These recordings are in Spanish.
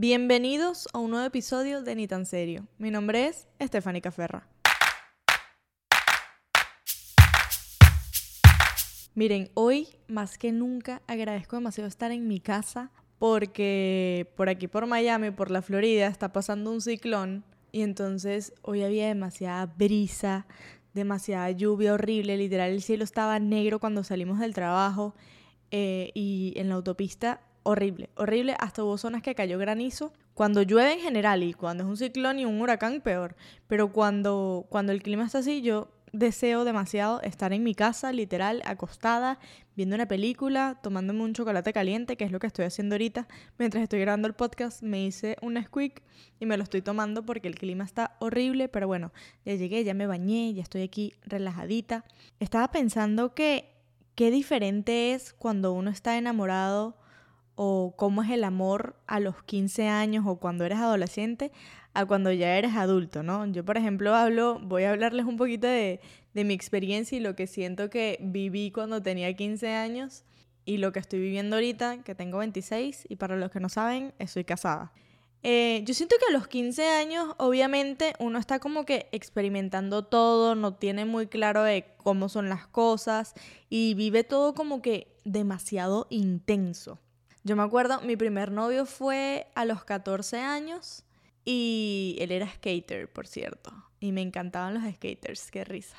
Bienvenidos a un nuevo episodio de Ni tan serio. Mi nombre es Stephanie Caferra. Miren, hoy más que nunca agradezco demasiado estar en mi casa porque por aquí por Miami, por la Florida, está pasando un ciclón y entonces hoy había demasiada brisa, demasiada lluvia horrible, literal el cielo estaba negro cuando salimos del trabajo eh, y en la autopista horrible, horrible, hasta hubo zonas que cayó granizo. Cuando llueve en general y cuando es un ciclón y un huracán, peor. Pero cuando, cuando el clima está así, yo deseo demasiado estar en mi casa, literal, acostada, viendo una película, tomándome un chocolate caliente, que es lo que estoy haciendo ahorita. Mientras estoy grabando el podcast, me hice un squeak y me lo estoy tomando porque el clima está horrible, pero bueno, ya llegué, ya me bañé, ya estoy aquí relajadita. Estaba pensando que qué diferente es cuando uno está enamorado o cómo es el amor a los 15 años o cuando eres adolescente a cuando ya eres adulto, ¿no? Yo, por ejemplo, hablo, voy a hablarles un poquito de, mi experiencia y lo que siento que viví cuando tenía 15 años y lo que estoy viviendo ahorita, que tengo 26 y para los que no saben, estoy casada. Eh, yo siento que a los 15 años, obviamente, uno está como que experimentando todo, no tiene muy claro de cómo son las cosas y vive todo como que demasiado intenso. Yo me acuerdo, mi primer novio fue a los 14 años y él era skater, por cierto. Y me encantaban los skaters, qué risa.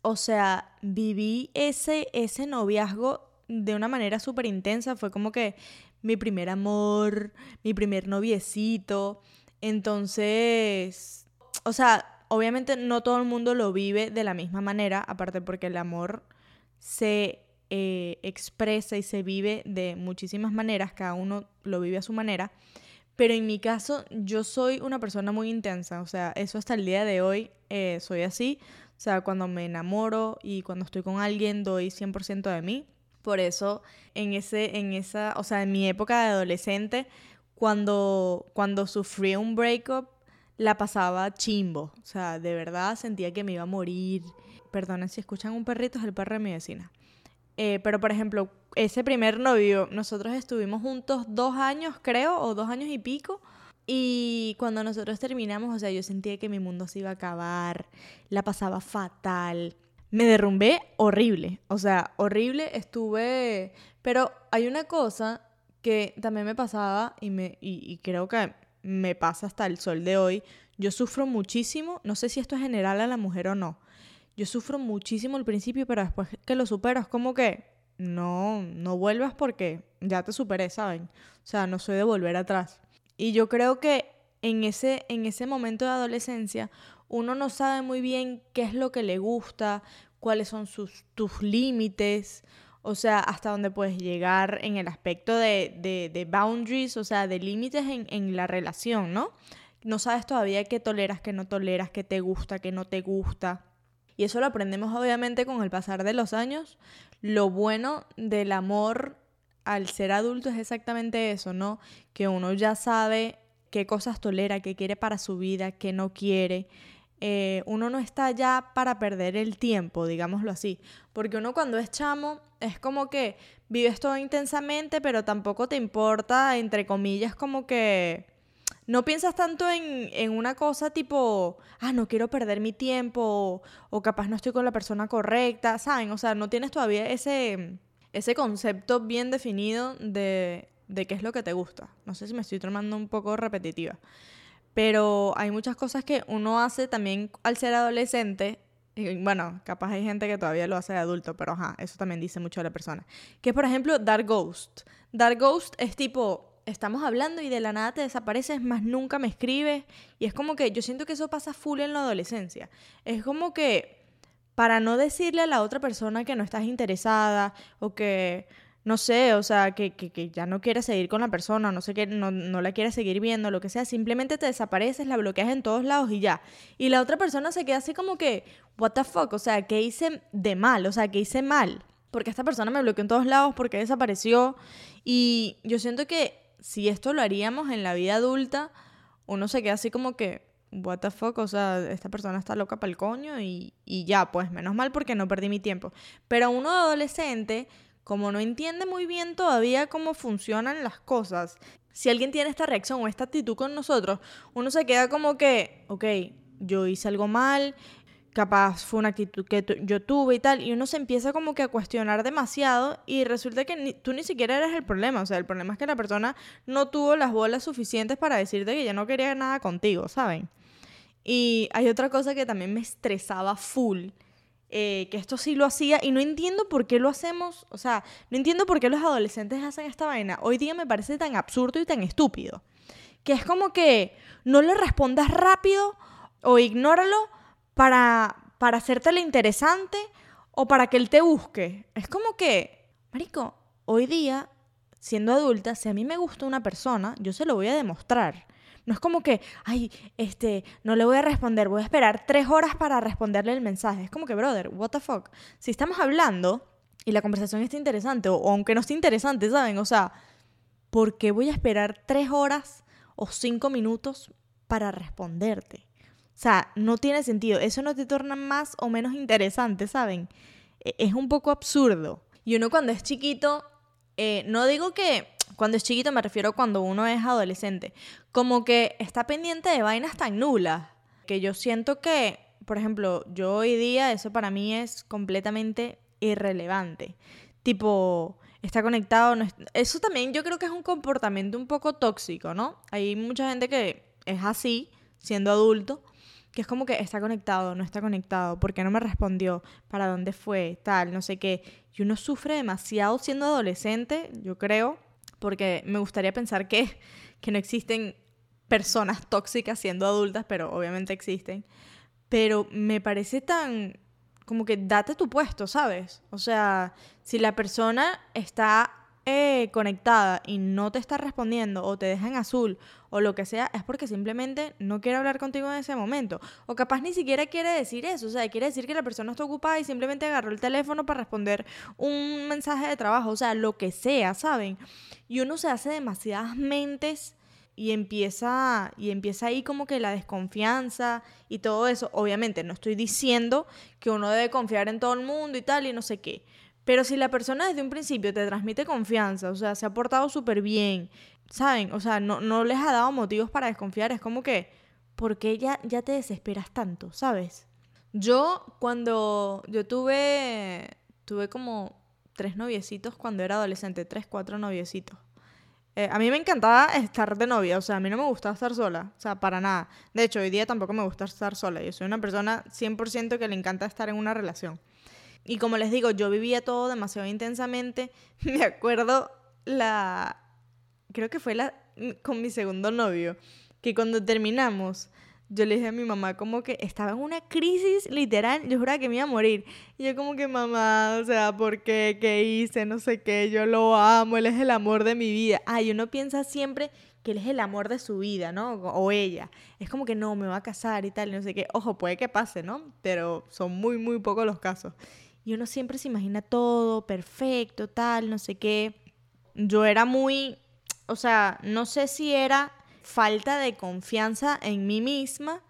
O sea, viví ese, ese noviazgo de una manera súper intensa. Fue como que mi primer amor, mi primer noviecito. Entonces, o sea, obviamente no todo el mundo lo vive de la misma manera, aparte porque el amor se eh, expresa y se vive de muchísimas maneras, cada uno lo vive a su manera. Pero en mi caso, yo soy una persona muy intensa, o sea, eso hasta el día de hoy eh, soy así. O sea, cuando me enamoro y cuando estoy con alguien, doy 100% de mí. Por eso, en, ese, en esa, o sea, en mi época de adolescente, cuando, cuando sufrí un breakup, la pasaba chimbo. O sea, de verdad sentía que me iba a morir. Perdonen si escuchan un perrito, es el perro de mi vecina. Eh, pero, por ejemplo, ese primer novio, nosotros estuvimos juntos dos años, creo, o dos años y pico. Y cuando nosotros terminamos, o sea, yo sentía que mi mundo se iba a acabar, la pasaba fatal. Me derrumbé horrible, o sea, horrible estuve... Pero hay una cosa que también me pasaba y, me, y creo que me pasa hasta el sol de hoy. Yo sufro muchísimo, no sé si esto es general a la mujer o no, yo sufro muchísimo al principio, pero después que lo supero es como que no, no vuelvas porque ya te superé, ¿saben? O sea, no soy de volver atrás. Y yo creo que en ese, en ese momento de adolescencia uno no sabe muy bien qué es lo que le gusta, cuáles son sus, tus límites, o sea, hasta dónde puedes llegar en el aspecto de, de, de boundaries, o sea, de límites en, en la relación, ¿no? No sabes todavía qué toleras, qué no toleras, qué te gusta, qué no te gusta. Y eso lo aprendemos obviamente con el pasar de los años. Lo bueno del amor al ser adulto es exactamente eso, ¿no? Que uno ya sabe qué cosas tolera, qué quiere para su vida, qué no quiere. Eh, uno no está ya para perder el tiempo, digámoslo así. Porque uno cuando es chamo es como que vives todo intensamente, pero tampoco te importa, entre comillas, como que no piensas tanto en, una cosa tipo, ah, no quiero perder mi tiempo o, capaz no estoy con la persona correcta, ¿saben? O sea, no tienes todavía ese, ese concepto bien definido de, de qué es lo que te gusta. No sé si me estoy tomando un poco repetitiva. Pero hay muchas cosas que uno hace también al ser adolescente. Bueno, capaz hay gente que todavía lo hace de adulto, pero ajá, eso también dice mucho de la persona. Que por ejemplo, dar ghost. Dar ghost es tipo, estamos hablando y de la nada te desapareces, más nunca me escribes. Y es como que yo siento que eso pasa full en la adolescencia. Es como que para no decirle a la otra persona que no estás interesada o que, no sé, o sea, que, que, ya no quieres seguir con la persona, no sé qué, no, no la quieres seguir viendo, lo que sea, simplemente te desapareces, la bloqueas en todos lados y ya. Y la otra persona se queda así como que, what the fuck, o sea, ¿qué hice de mal? O sea, ¿qué hice mal? Porque esta persona me bloqueó en todos lados, porque desapareció. Y yo siento que si esto lo haríamos en la vida adulta, uno se queda así como que, what the fuck, o sea, esta persona está loca para el coño y, y ya, pues menos mal porque no perdí mi tiempo. Pero uno de adolescente, como no entiende muy bien todavía cómo funcionan las cosas, si alguien tiene esta reacción o esta actitud con nosotros, uno se queda como que, ok, yo hice algo mal, capaz fue una actitud que yo tuve y tal, y uno se empieza como que a cuestionar demasiado y resulta que tú ni siquiera eres el problema, o sea, el problema es que la persona no tuvo las bolas suficientes para decirte que ya no quería nada contigo, ¿saben? Y hay otra cosa que también me estresaba full, eh, que esto sí lo hacía y no entiendo por qué lo hacemos, o sea, no entiendo por qué los adolescentes hacen esta vaina. Hoy día me parece tan absurdo y tan estúpido, que es como que no le respondas rápido o ignóralo para, para hacértelo interesante o para que él te busque. Es como que, Marico, hoy día, siendo adulta, si a mí me gusta una persona, yo se lo voy a demostrar. No es como que, ay, este, no le voy a responder, voy a esperar tres horas para responderle el mensaje. Es como que, brother, what the fuck. Si estamos hablando y la conversación está interesante, o, aunque no esté interesante, ¿saben? O sea, ¿por qué voy a esperar tres horas o cinco minutos para responderte? O sea, no tiene sentido. Eso no te torna más o menos interesante, ¿saben? E, es un poco absurdo. Y uno cuando es chiquito, eh, no digo que cuando es chiquito me refiero cuando uno es adolescente. Como que está pendiente de vainas tan nulas. Que yo siento que, por ejemplo, yo hoy día eso para mí es completamente irrelevante. Tipo, está conectado. Eso también yo creo que es un comportamiento un poco tóxico, ¿no? Hay mucha gente que es así, siendo adulto, que es como que está conectado, no está conectado, ¿por qué no me respondió? ¿Para dónde fue? Tal, no sé qué. Y uno sufre demasiado siendo adolescente, yo creo, porque me gustaría pensar que, que no existen personas tóxicas siendo adultas, pero obviamente existen. Pero me parece tan como que date tu puesto, ¿sabes? O sea, si la persona está eh, conectada y no te está respondiendo o te deja en azul o lo que sea, es porque simplemente no quiere hablar contigo en ese momento. O capaz ni siquiera quiere decir eso, o sea, quiere decir que la persona está ocupada y simplemente agarró el teléfono para responder un mensaje de trabajo, o sea, lo que sea, ¿saben? Y uno se hace demasiadas mentes y empieza y empieza ahí como que la desconfianza y todo eso. Obviamente no estoy diciendo que uno debe confiar en todo el mundo y tal y no sé qué, pero si la persona desde un principio te transmite confianza, o sea, se ha portado súper bien, ¿saben? O sea, no, no les ha dado motivos para desconfiar, es como que, ¿por qué ya, ya te desesperas tanto, ¿sabes? Yo cuando yo tuve, tuve como tres noviecitos cuando era adolescente, tres, cuatro noviecitos. Eh, a mí me encantaba estar de novia, o sea, a mí no me gustaba estar sola, o sea, para nada. De hecho, hoy día tampoco me gusta estar sola, yo soy una persona 100% que le encanta estar en una relación. Y como les digo, yo vivía todo demasiado intensamente. Me acuerdo la... Creo que fue la con mi segundo novio, que cuando terminamos, yo le dije a mi mamá como que estaba en una crisis literal, yo juraba que me iba a morir. Y yo como que mamá, o sea, ¿por qué? ¿Qué hice? No sé qué, yo lo amo, él es el amor de mi vida. Ay, uno piensa siempre que él es el amor de su vida, ¿no? O ella. Es como que no, me va a casar y tal, no sé qué. Ojo, puede que pase, ¿no? Pero son muy, muy pocos los casos. Y uno siempre se imagina todo perfecto, tal, no sé qué. Yo era muy, o sea, no sé si era falta de confianza en mí misma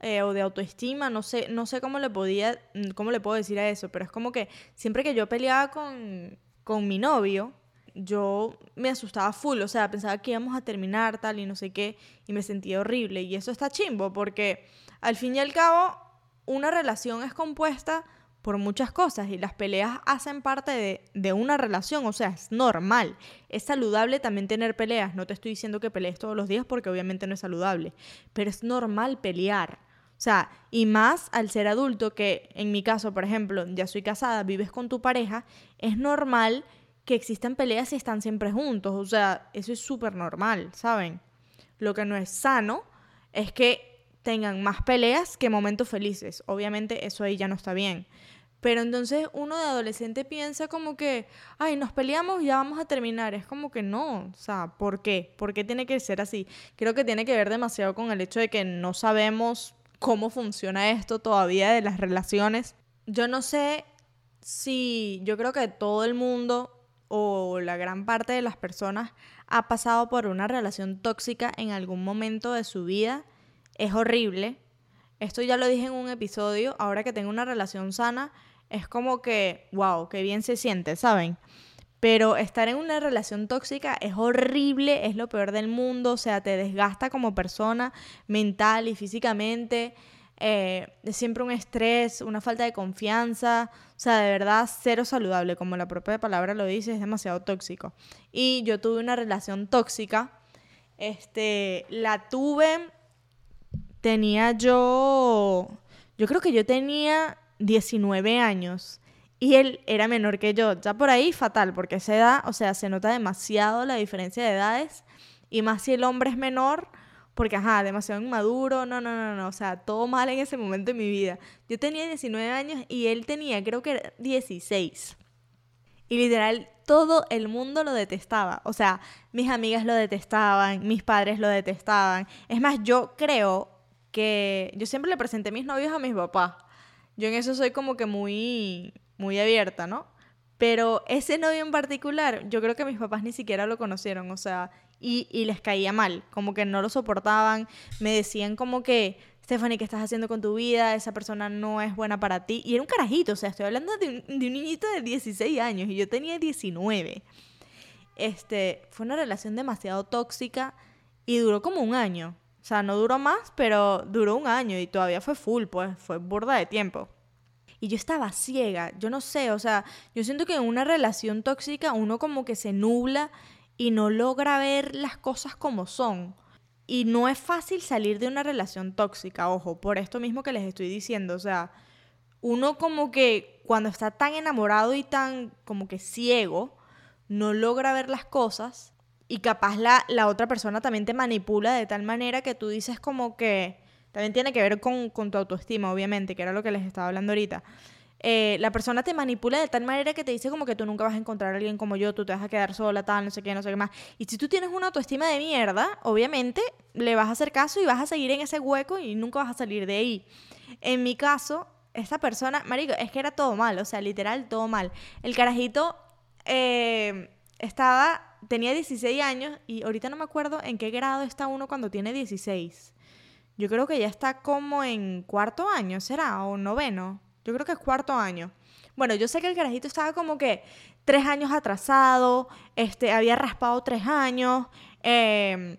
eh, o de autoestima, no sé, no sé cómo le podía, cómo le puedo decir a eso, pero es como que siempre que yo peleaba con, con mi novio, yo me asustaba full, o sea, pensaba que íbamos a terminar tal y no sé qué, y me sentía horrible. Y eso está chimbo, porque al fin y al cabo, una relación es compuesta por muchas cosas y las peleas hacen parte de, una relación, o sea, es normal. Es saludable también tener peleas, no te estoy diciendo que pelees todos los días porque obviamente no es saludable, pero es normal pelear. O sea, y más al ser adulto, que en mi caso, por ejemplo, ya soy casada, vives con tu pareja, es normal que existan peleas y están siempre juntos. O sea, eso es súper normal, ¿saben? Lo que no es sano es que tengan más peleas que momentos felices. Obviamente eso ahí ya no está bien. Pero entonces uno de adolescente piensa como que, ay, nos peleamos y ya vamos a terminar. Es como que no, o sea, ¿por qué? ¿Por qué tiene que ser así? Creo que tiene que ver demasiado con el hecho de que no sabemos cómo funciona esto todavía de las relaciones. Yo no sé si, yo creo que todo el mundo o la gran parte de las personas ha pasado por una relación tóxica en algún momento de su vida. Es horrible. Esto ya lo dije en un episodio, ahora que tengo una relación sana, es como que, wow, qué bien se siente, ¿saben? Pero estar en una relación tóxica es horrible, es lo peor del mundo, o sea, te desgasta como persona mental y físicamente. Eh, es siempre un estrés, una falta de confianza, o sea, de verdad cero saludable, como la propia palabra lo dice, es demasiado tóxico. Y yo tuve una relación tóxica, este, la tuve, tenía yo, yo creo que yo tenía 19 años y él era menor que yo. Ya por ahí fatal, porque esa edad, o sea, se nota demasiado la diferencia de edades. Y más si el hombre es menor, porque, ajá, demasiado inmaduro. No, no, no, no. O sea, todo mal en ese momento de mi vida. Yo tenía 19 años y él tenía, creo que 16. Y literal, todo el mundo lo detestaba. O sea, mis amigas lo detestaban, mis padres lo detestaban. Es más, yo creo que yo siempre le presenté mis novios a mis papás. Yo en eso soy como que muy muy abierta, ¿no? Pero ese novio en particular, yo creo que mis papás ni siquiera lo conocieron, o sea, y, y les caía mal, como que no lo soportaban, me decían como que, Stephanie, ¿qué estás haciendo con tu vida? Esa persona no es buena para ti. Y era un carajito, o sea, estoy hablando de un, de un niñito de 16 años y yo tenía 19. Este, fue una relación demasiado tóxica y duró como un año. Sea, no duró más, pero duró un año y todavía fue full, pues fue burda de tiempo y yo estaba ciega, yo no sé, o sea, yo siento que en una relación tóxica uno como que se nubla y no logra ver las cosas como son. Y no es fácil salir de una relación tóxica, ojo, por esto mismo que les estoy diciendo, o sea, uno como que cuando está tan enamorado y tan como que ciego, no logra ver las cosas y capaz la, la otra persona también te manipula de tal manera que tú dices como que, también tiene que ver con, tu autoestima, obviamente, que era lo que les estaba hablando ahorita. Eh, la persona te manipula de tal manera que te dice como que tú nunca vas a encontrar a alguien como yo, tú te vas a quedar sola, tal, no sé qué, no sé qué más. Y si tú tienes una autoestima de mierda, obviamente le vas a hacer caso y vas a seguir en ese hueco y nunca vas a salir de ahí. En mi caso, esta persona, marico, es que era todo mal, o sea, literal, todo mal. El carajito eh, estaba, tenía 16 años y ahorita no me acuerdo en qué grado está uno cuando tiene 16. Yo creo que ya está como en cuarto año, ¿será? O noveno. Yo creo que es cuarto año. Bueno, yo sé que el carajito estaba como que tres años atrasado, este, había raspado tres años, em,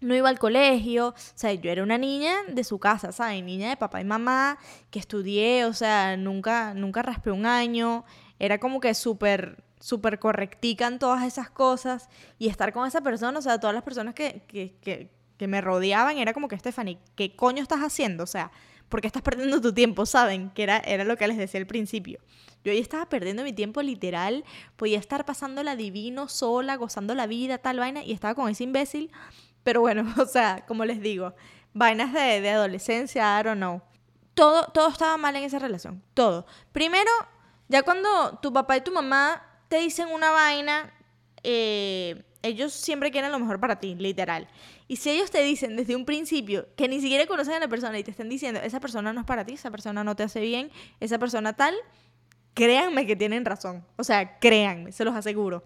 no iba al colegio, o sea, yo era una niña de su casa, ¿sabes? Niña de papá y mamá, que estudié, o sea, nunca, nunca raspé un año, era como que súper, súper correctica en todas esas cosas, y estar con esa persona, o sea, todas las personas que, que que me rodeaban era como que, Stephanie, ¿qué coño estás haciendo? O sea, ¿por qué estás perdiendo tu tiempo? ¿Saben? Que era, era lo que les decía al principio. Yo ahí estaba perdiendo mi tiempo literal, podía estar pasándola divino, sola, gozando la vida, tal vaina, y estaba con ese imbécil. Pero bueno, o sea, como les digo, vainas de, de adolescencia, I don't know. Todo, todo estaba mal en esa relación, todo. Primero, ya cuando tu papá y tu mamá te dicen una vaina, eh, ellos siempre quieren lo mejor para ti, literal. Y si ellos te dicen desde un principio que ni siquiera conocen a la persona y te están diciendo, esa persona no es para ti, esa persona no te hace bien, esa persona tal, créanme que tienen razón. O sea, créanme, se los aseguro.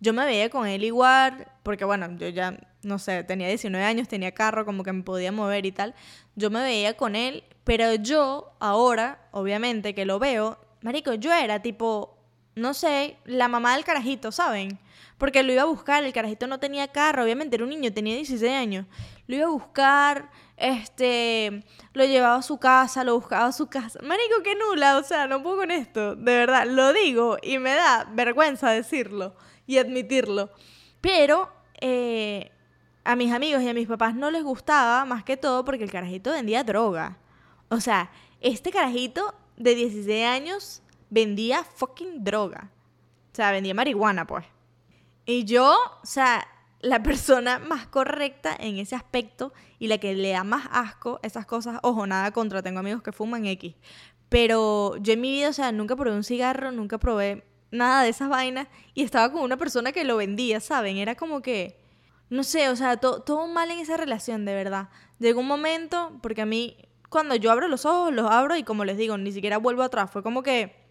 Yo me veía con él igual, porque bueno, yo ya, no sé, tenía 19 años, tenía carro, como que me podía mover y tal. Yo me veía con él, pero yo ahora, obviamente que lo veo, Marico, yo era tipo, no sé, la mamá del carajito, ¿saben? porque lo iba a buscar, el carajito no tenía carro, obviamente era un niño, tenía 16 años. Lo iba a buscar, este, lo llevaba a su casa, lo buscaba a su casa. Marico, qué nula, o sea, no puedo con esto, de verdad, lo digo y me da vergüenza decirlo y admitirlo. Pero eh, a mis amigos y a mis papás no les gustaba más que todo porque el carajito vendía droga. O sea, este carajito de 16 años vendía fucking droga. O sea, vendía marihuana, pues. Y yo, o sea, la persona más correcta en ese aspecto y la que le da más asco esas cosas, ojo, nada contra, tengo amigos que fuman X. Pero yo en mi vida, o sea, nunca probé un cigarro, nunca probé nada de esas vainas y estaba con una persona que lo vendía, ¿saben? Era como que, no sé, o sea, todo mal en esa relación, de verdad. Llegó un momento, porque a mí, cuando yo abro los ojos, los abro y como les digo, ni siquiera vuelvo atrás. Fue como que,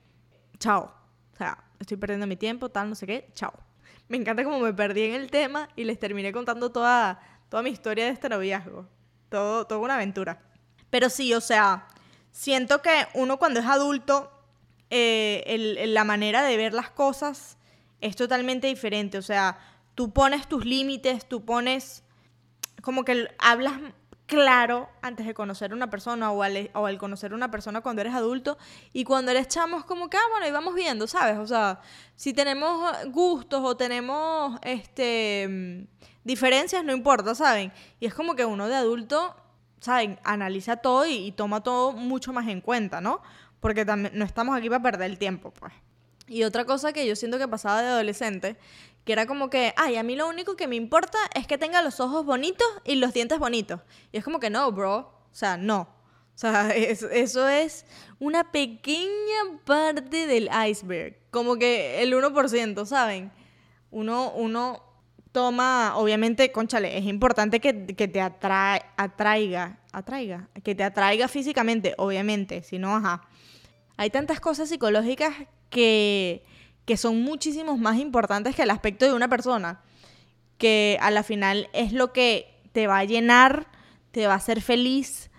chao. O sea, estoy perdiendo mi tiempo, tal, no sé qué, chao. Me encanta como me perdí en el tema y les terminé contando toda, toda mi historia de este noviazgo. Todo, toda una aventura. Pero sí, o sea, siento que uno cuando es adulto, eh, la manera de ver las cosas es totalmente diferente. O sea, tú pones tus límites, tú pones como que hablas claro antes de conocer a una persona o al, conocer a una persona cuando eres adulto y cuando eres chamo como que, ah, bueno, y vamos viendo, ¿sabes? O sea, si tenemos gustos o tenemos este diferencias, no importa, ¿saben? Y es como que uno de adulto, ¿saben? Analiza todo y, y toma todo mucho más en cuenta, ¿no? Porque no estamos aquí para perder el tiempo, pues. Y otra cosa que yo siento que pasaba de adolescente, que era como que, ay, a mí lo único que me importa es que tenga los ojos bonitos y los dientes bonitos. Y es como que no, bro. O sea, no. O sea, eso, es una pequeña parte del iceberg. Como que el 1%, ¿saben? Uno, uno toma, obviamente, conchale, es importante que, que te atraiga, atraiga, que te atraiga físicamente, obviamente, si no, ajá. Hay tantas cosas psicológicas que, que son muchísimos más importantes que el aspecto de una persona, que a la final es lo que te va a llenar, te va a hacer feliz,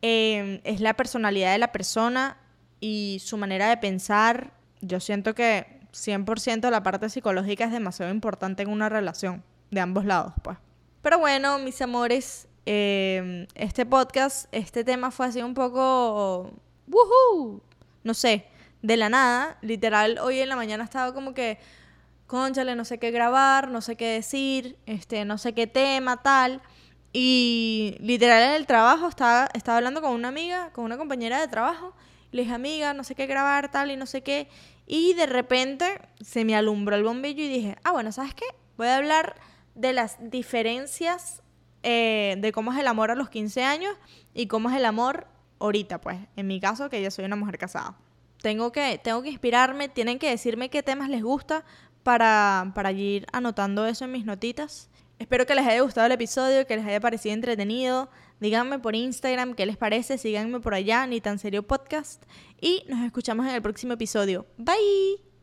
em, es la personalidad de la persona y su manera de pensar. Yo siento que 100% la parte psicológica es demasiado importante en una relación, de ambos lados, pues. Pero bueno, mis amores, em, este podcast, este tema fue así un poco... ¡Woohoo! No sé, de la nada, literal, hoy en la mañana estaba como que, conchale, no sé qué grabar, no sé qué decir, este, no sé qué tema, tal. Y literal en el trabajo estaba, estaba hablando con una amiga, con una compañera de trabajo. Le dije, amiga, no sé qué grabar, tal y no sé qué. Y de repente se me alumbró el bombillo y dije, ah, bueno, ¿sabes qué? Voy a hablar de las diferencias eh, de cómo es el amor a los 15 años y cómo es el amor ahorita, pues. En mi caso, que yo soy una mujer casada tengo que, tengo que inspirarme, tienen que decirme qué temas les gusta para, para ir anotando eso en mis notitas. Espero que les haya gustado el episodio, que les haya parecido entretenido. Díganme por Instagram qué les parece, síganme por allá, ni tan serio podcast. Y nos escuchamos en el próximo episodio. Bye.